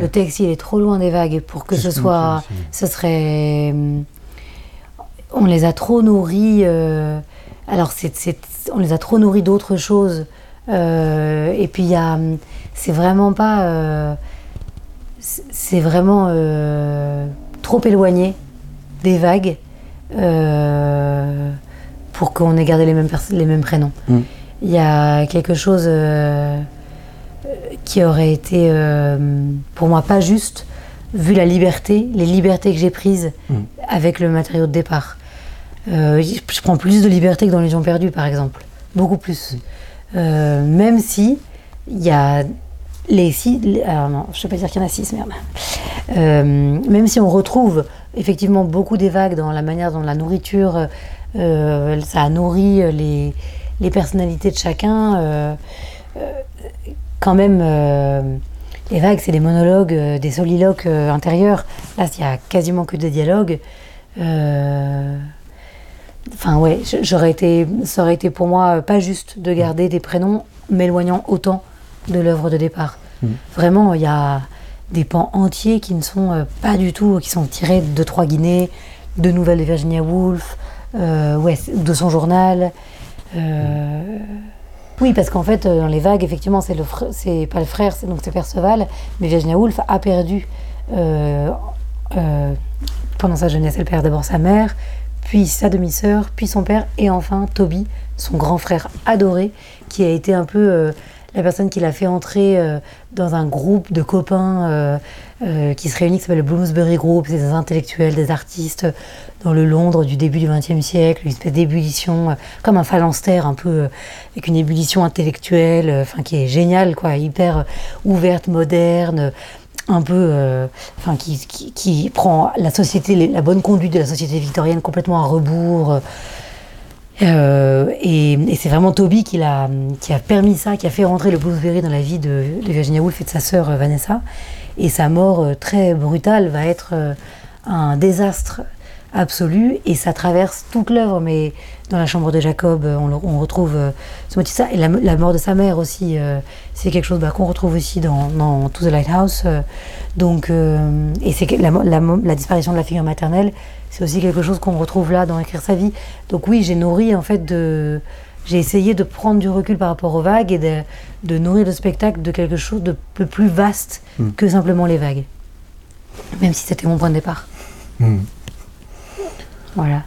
Le texte, il est trop loin des vagues pour que ce soit. Ce serait. On les a trop nourris. euh, alors, c'est, c'est- on les a trop nourris d'autres choses. Euh, et puis, il y a. C'est vraiment pas. euh, c'est vraiment euh, trop éloigné des vagues euh, pour qu'on ait gardé les mêmes, pers- les mêmes prénoms. Mm. Il y a quelque chose euh, qui aurait été euh, pour moi pas juste vu la liberté, les libertés que j'ai prises Mm. avec le matériau de départ. Euh, je prends plus de liberté que dans Les gens perdus par exemple, beaucoup plus. Euh, même si il y a les six, les- alors non, je ne vais pas dire qu'il y en a six, merde. Même si on retrouve effectivement beaucoup des vagues dans la manière dont la nourriture, ça a nourri les, les personnalités de chacun, euh, quand même, euh, les vagues, c'est des monologues, euh, des soliloques euh, intérieurs. Là, il y a quasiment que des dialogues. Enfin, ouais, j'aurais été, ça aurait été pour moi pas juste de garder des prénoms m'éloignant autant de l'œuvre de départ. Mhm. Vraiment, il y a des pans entiers qui ne sont pas du tout, qui sont tirés de Trois Guinées, de nouvelles de Virginia Woolf, ouais, de son journal. Oui, parce qu'en fait, euh, dans les vagues, effectivement, c'est pas le frère, c'est donc c'est Perceval, mais Virginia Woolf a perdu euh, euh, pendant sa jeunesse. Elle perd d'abord sa mère, puis sa demi-sœur, puis son père, et enfin Toby, son grand frère adoré, qui a été un peu la personne qui l'a fait entrer euh, dans un groupe de copains euh, euh, qui se réunit, qui s'appelle le Bloomsbury Group, c'est des intellectuels, des artistes dans le Londres du début du XXe siècle, une espèce d'ébullition, comme un phalanstère un peu, avec une ébullition intellectuelle, qui est géniale, quoi, hyper ouverte, moderne, un peu, qui, qui, qui prend la société, la bonne conduite de la société victorienne complètement à rebours. Euh, et c'est vraiment Toby qui, a permis ça, qui a fait rentrer le Bloomsbury dans la vie de, Virginia Woolf et de sa sœur euh, Vanessa. Et sa mort euh, très brutale va être un désastre absolu et ça traverse toute l'œuvre. Mais dans la chambre de Jacob, on, retrouve ce motif ça et la, mort de sa mère aussi. c'est quelque chose bah, qu'on retrouve aussi dans, dans To the Lighthouse. Donc, euh, et c'est la, la, disparition de la figure maternelle, c'est aussi quelque chose qu'on retrouve là dans écrire sa vie. Donc oui, j'ai nourri en fait de, j'ai essayé de prendre du recul par rapport aux vagues et de, de nourrir le spectacle de quelque chose de peu plus vaste Mm. que simplement les vagues. Même si c'était mon point de départ. Mm. Voilà.